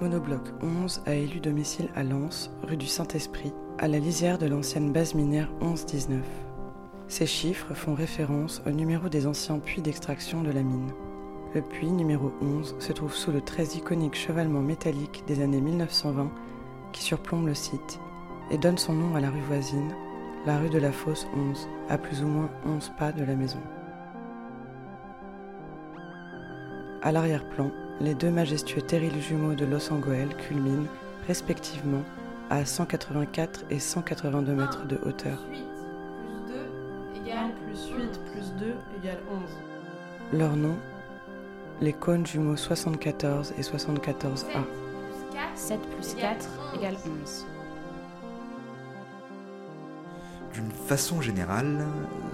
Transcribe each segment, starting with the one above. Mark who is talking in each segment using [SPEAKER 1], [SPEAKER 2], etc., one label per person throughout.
[SPEAKER 1] Monobloc 11 a élu domicile à Lens, rue du Saint-Esprit, à la lisière de l'ancienne base minière 11-19. Ces chiffres font référence au numéro des anciens puits d'extraction de la mine. Le puits numéro 11 se trouve sous le très iconique chevalement métallique des années 1920 qui surplombe le site et donne son nom à la rue voisine, la rue de la Fosse 11, à plus ou moins 11 pas de la maison. À l'arrière-plan, les deux majestueux terrils jumeaux de Los Angeles culminent, respectivement, à 184 et 182 mètres de hauteur.
[SPEAKER 2] 8 plus 2 égale
[SPEAKER 3] plus 8 plus 2 égale 11.
[SPEAKER 1] Leur nom Les cônes jumeaux 74 et 74A.
[SPEAKER 2] 7 plus 4 égale 11.
[SPEAKER 4] D'une façon générale,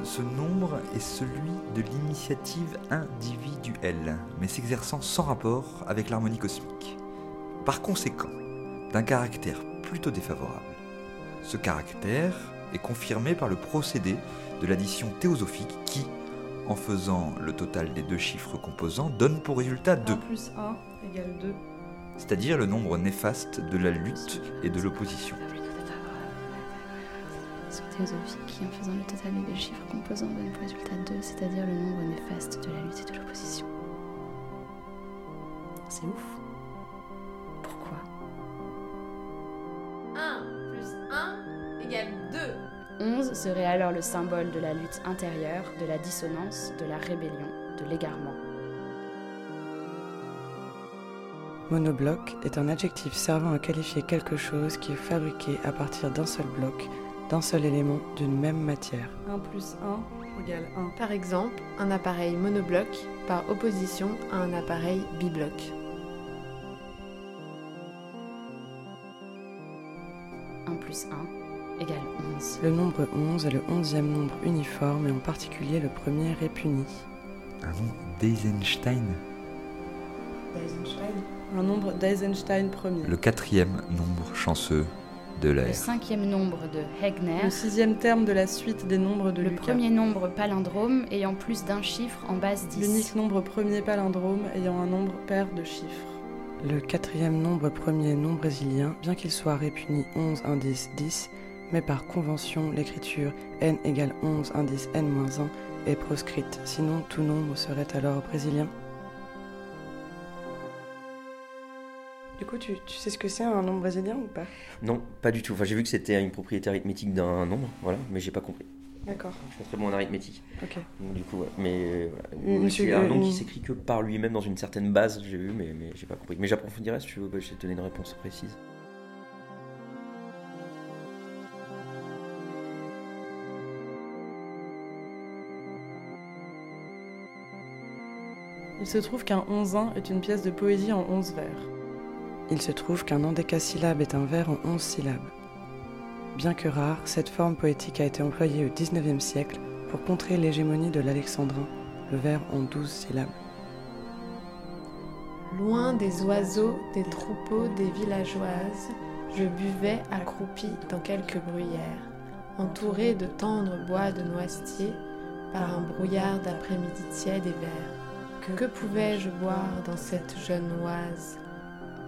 [SPEAKER 4] ce nombre est celui de l'initiative individuelle, mais s'exerçant sans rapport avec l'harmonie cosmique. Par conséquent, d'un caractère plutôt défavorable. Ce caractère est confirmé par le procédé de l'addition théosophique qui, en faisant le total des deux chiffres composants, donne pour résultat 2,
[SPEAKER 3] 1 plus 1 égale 2.
[SPEAKER 4] c'est-à-dire le nombre néfaste de la lutte et de l'opposition.
[SPEAKER 2] Qui, en faisant le total des deux chiffres composants, donne pour résultat 2, c'est-à-dire le nombre néfaste de la lutte et de l'opposition. C'est ouf. Pourquoi?
[SPEAKER 5] 1 plus 1 égale 2.
[SPEAKER 2] 11 serait alors le symbole de la lutte intérieure, de la dissonance, de la rébellion, de l'égarement.
[SPEAKER 1] Monobloc est un adjectif servant à qualifier quelque chose qui est fabriqué à partir d'un seul bloc, d'un seul élément, d'une même matière.
[SPEAKER 3] 1 plus 1 égale 1.
[SPEAKER 5] Par exemple, un appareil monobloc par opposition à un appareil bibloc.
[SPEAKER 2] 1 plus 1 égale 11.
[SPEAKER 1] Le nombre 11 est le onzième nombre uniforme et en particulier le premier répuni.
[SPEAKER 4] Un nom d'Eisenstein,
[SPEAKER 3] Un nombre d'Eisenstein premier.
[SPEAKER 4] le quatrième nombre chanceux de
[SPEAKER 2] Le cinquième nombre de Hegner.
[SPEAKER 3] Le sixième terme de la suite des nombres de
[SPEAKER 2] Le
[SPEAKER 3] Lucas.
[SPEAKER 2] premier nombre palindrome ayant plus d'un chiffre en base 10.
[SPEAKER 3] L'unique nombre premier palindrome ayant un nombre pair de chiffres.
[SPEAKER 1] Le quatrième nombre premier non brésilien, bien qu'il soit répuni 11 indice 10, mais par convention, l'écriture n égale 11 indice n-1 est proscrite, sinon tout nombre serait alors brésilien. Du coup, tu, tu sais ce que c'est un nombre brésilien ou pas?
[SPEAKER 6] Non, pas du tout. Enfin, j'ai vu que c'était une propriété arithmétique d'un nombre, voilà, mais j'ai pas compris.
[SPEAKER 1] D'accord,
[SPEAKER 6] Je suis pas très bon en arithmétique.
[SPEAKER 1] ok.
[SPEAKER 6] Donc, du coup, ouais. Mais euh, voilà. c'est un nom qui
[SPEAKER 1] une-
[SPEAKER 6] s'écrit que par lui-même dans une certaine base, j'ai vu, mais, mais j'ai pas compris. Mais j'approfondirai si tu veux, bah, je vais te donner une réponse précise.
[SPEAKER 3] Il se trouve qu'un 11-1 est une pièce de poésie en 11 vers.
[SPEAKER 1] Il se trouve qu'un endécasyllabe est un vers en 11 syllabes. Bien que rare, cette forme poétique a été employée au XIXe siècle pour contrer l'hégémonie de l'alexandrin, le vers en 12 syllabes.
[SPEAKER 5] Loin des oiseaux, des troupeaux, des villageoises, je buvais accroupi dans quelques bruyères, entouré de tendres bois de noisetiers par un brouillard d'après-midi tiède et vert. Que pouvais-je boire dans cette jeune oise?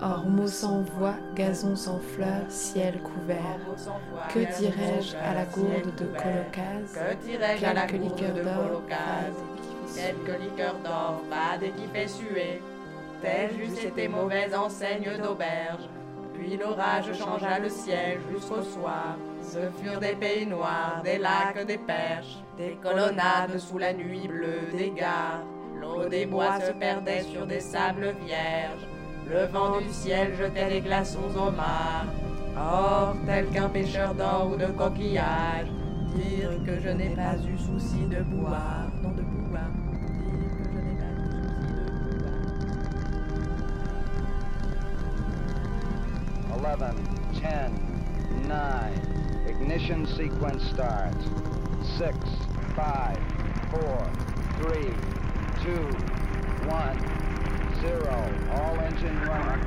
[SPEAKER 5] Ormeaux sans voix, gazon sans fleurs, ciel couvert. Que dirais-je à la gourde de Colocase?
[SPEAKER 7] Que dirais-je à la
[SPEAKER 5] Quelques
[SPEAKER 7] gourde
[SPEAKER 5] liqueurs
[SPEAKER 7] de
[SPEAKER 5] d'or,
[SPEAKER 7] Colocase? Quelques liqueurs d'or, fade et qui fait suer. Telles juste été mauvaises enseignes d'auberge. Puis l'orage changea le ciel jusqu'au soir. Ce furent des pays noirs, des lacs, des perches, des colonnades sous la nuit bleue des gares. L'eau des bois se perdait sur des sables vierges. Le vent du ciel jetait des glaçons au mar. Or, tel qu'un pêcheur d'or ou de coquillages, dire que je n'ai pas eu souci de boire, non de boire.
[SPEAKER 8] 11, 10, 9. Ignition sequence starts. 6, 5, 4, 3, 2, 1, 0. All engine running.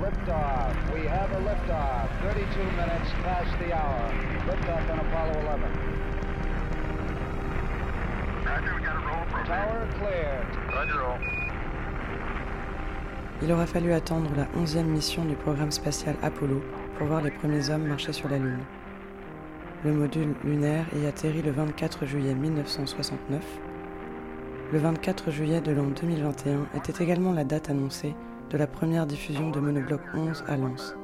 [SPEAKER 8] Liftoff. We have a liftoff. 32 minutes past the hour. Liftoff on Apollo 11. Tower cleared.
[SPEAKER 1] Il aura fallu attendre la 11e mission du programme spatial Apollo pour voir les premiers hommes marcher sur la Lune. Le module lunaire y atterrit le 24 juillet 1969. Le 24 juillet de l'an 2021 était également la date annoncée de la première diffusion de Monobloc 11 à Lens.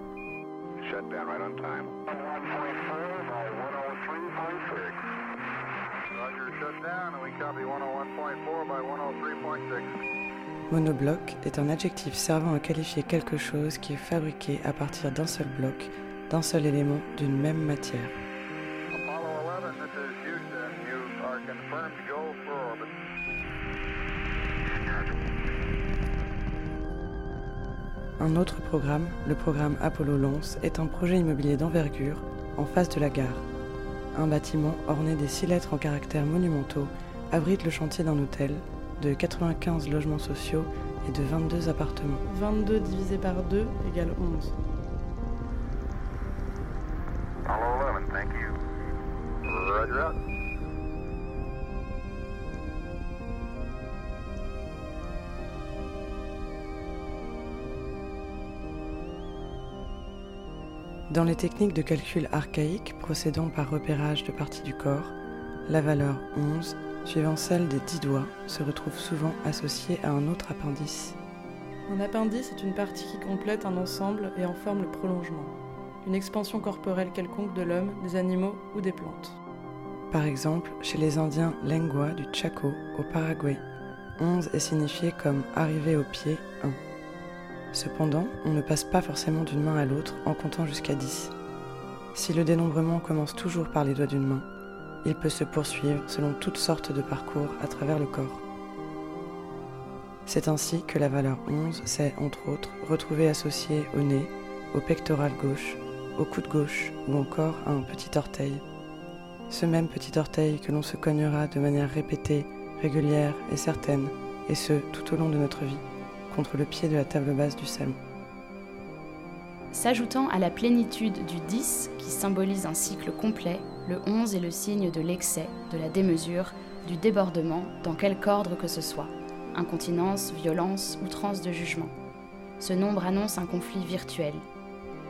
[SPEAKER 1] Monobloc est un adjectif servant à qualifier quelque chose qui est fabriqué à partir d'un seul bloc, d'un seul élément, d'une même matière. Un autre programme, le programme Apollo Lance, est un projet immobilier d'envergure en face de la gare. Un bâtiment orné des six lettres en caractères monumentaux abrite le chantier d'un hôtel, de 95 logements sociaux et de 22 appartements.
[SPEAKER 3] 22 divisé par 2 égale 11.
[SPEAKER 1] Dans les techniques de calcul archaïques procédant par repérage de parties du corps, la valeur 11, suivant celle des 10 doigts, se retrouve souvent associée à un autre appendice.
[SPEAKER 3] Un appendice est une partie qui complète un ensemble et en forme le prolongement, une expansion corporelle quelconque de l'homme, des animaux ou des plantes.
[SPEAKER 1] Par exemple, chez les Indiens Lengua du Chaco, au Paraguay, 11 est signifié comme arrivé au pied 1. Cependant, on ne passe pas forcément d'une main à l'autre en comptant jusqu'à 10. Si le dénombrement commence toujours par les doigts d'une main, il peut se poursuivre selon toutes sortes de parcours à travers le corps. C'est ainsi que la valeur 11 s'est, entre autres, retrouvée associée au nez, au pectoral gauche, au coude gauche ou encore à un petit orteil. Ce même petit orteil que l'on se cognera de manière répétée, régulière et certaine, et ce tout au long de notre vie contre le pied de la table basse du salon.
[SPEAKER 2] S'ajoutant à la plénitude du 10, qui symbolise un cycle complet, le 11 est le signe de l'excès, de la démesure, du débordement, dans quelque ordre que ce soit. Incontinence, violence, outrance de jugement. Ce nombre annonce un conflit virtuel.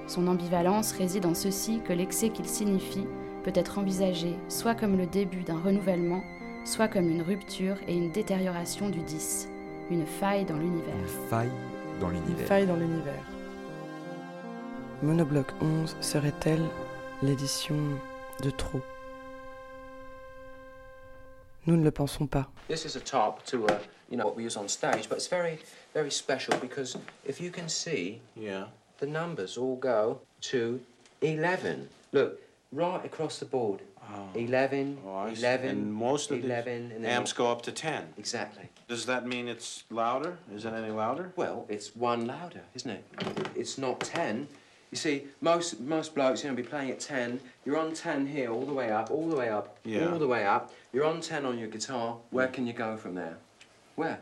[SPEAKER 2] Son ambivalence réside en ceci que l'excès qu'il signifie peut être envisagé soit comme le début d'un renouvellement, soit comme une rupture et une détérioration du 10 une faille dans l'univers.
[SPEAKER 4] Une faille dans
[SPEAKER 3] Une
[SPEAKER 4] l'univers.
[SPEAKER 3] faille dans l'univers.
[SPEAKER 1] Monobloc 11 serait-elle l'édition de trop Nous ne le pensons pas.
[SPEAKER 9] This is a top to uh, you know what we use on stage, but it's very, very special because if you can see,
[SPEAKER 10] Yeah.
[SPEAKER 9] the numbers all go to 11. Look, right across the board. 11,
[SPEAKER 10] Oh, I see.
[SPEAKER 9] 11,
[SPEAKER 10] And most of
[SPEAKER 9] 11,
[SPEAKER 10] the
[SPEAKER 9] and then
[SPEAKER 10] amps go up to 10.
[SPEAKER 9] Exactly.
[SPEAKER 10] Does that mean it's louder? Is it any louder?
[SPEAKER 9] Well, it's one louder, isn't it? It's not 10. You see, most most blokes, you know, be playing at 10. You're on 10 here, all the way up, all the way up,
[SPEAKER 10] Yeah.
[SPEAKER 9] all the way up. You're on 10 on your guitar. Where can you go from there? Where?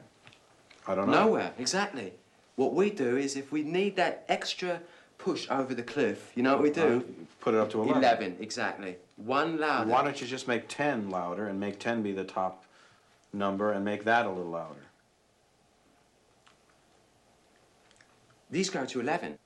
[SPEAKER 10] I don't know.
[SPEAKER 9] Nowhere, exactly. What we do is if we need that extra push over the cliff, you know what we do?
[SPEAKER 10] Put it up to 11.
[SPEAKER 9] 11, exactly. One louder.
[SPEAKER 10] Why don't you just make 10 louder and make 10 be the top number and make that a little louder?
[SPEAKER 9] These go to 11.